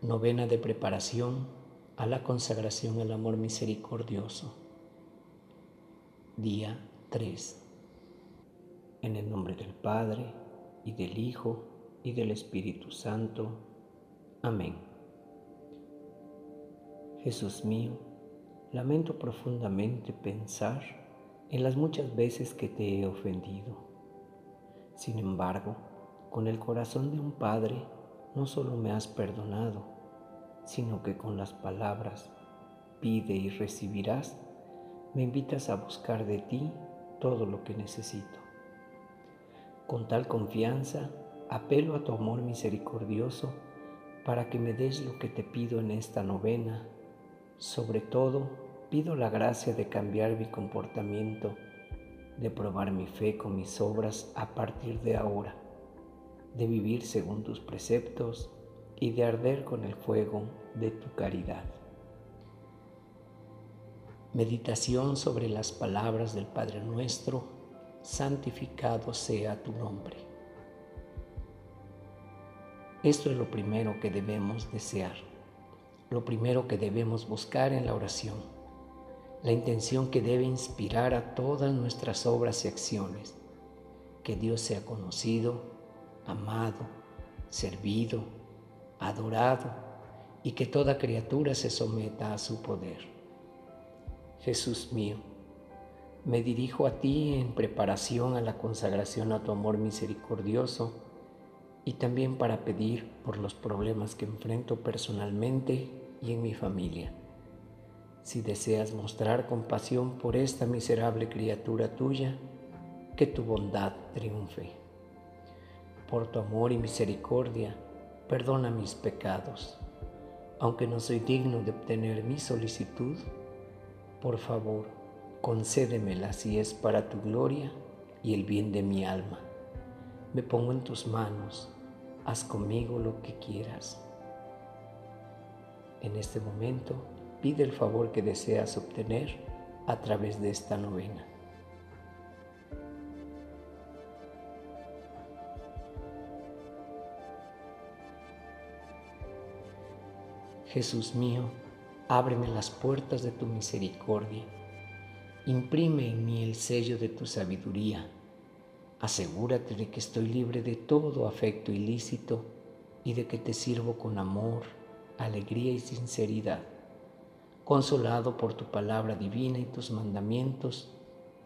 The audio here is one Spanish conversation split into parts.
Novena de preparación a la consagración al amor misericordioso. Día 3. En el nombre del Padre, y del Hijo, y del Espíritu Santo. Amén. Jesús mío, lamento profundamente pensar en las muchas veces que te he ofendido. Sin embargo, con el corazón de un Padre, no solo me has perdonado, sino que con las palabras pide y recibirás, me invitas a buscar de ti todo lo que necesito. Con tal confianza, apelo a tu amor misericordioso para que me des lo que te pido en esta novena. Sobre todo, pido la gracia de cambiar mi comportamiento, de probar mi fe con mis obras a partir de ahora de vivir según tus preceptos y de arder con el fuego de tu caridad. Meditación sobre las palabras del Padre nuestro, santificado sea tu nombre. Esto es lo primero que debemos desear, lo primero que debemos buscar en la oración, la intención que debe inspirar a todas nuestras obras y acciones, que Dios sea conocido amado, servido, adorado y que toda criatura se someta a su poder. Jesús mío, me dirijo a ti en preparación a la consagración a tu amor misericordioso y también para pedir por los problemas que enfrento personalmente y en mi familia. Si deseas mostrar compasión por esta miserable criatura tuya, que tu bondad triunfe por tu amor y misericordia, perdona mis pecados. Aunque no soy digno de obtener mi solicitud, por favor, concédemela si es para tu gloria y el bien de mi alma. Me pongo en tus manos, haz conmigo lo que quieras. En este momento, pide el favor que deseas obtener a través de esta novena. Jesús mío, ábreme las puertas de tu misericordia, imprime en mí el sello de tu sabiduría, asegúrate de que estoy libre de todo afecto ilícito y de que te sirvo con amor, alegría y sinceridad, consolado por tu palabra divina y tus mandamientos,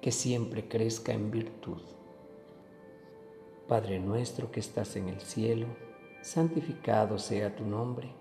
que siempre crezca en virtud. Padre nuestro que estás en el cielo, santificado sea tu nombre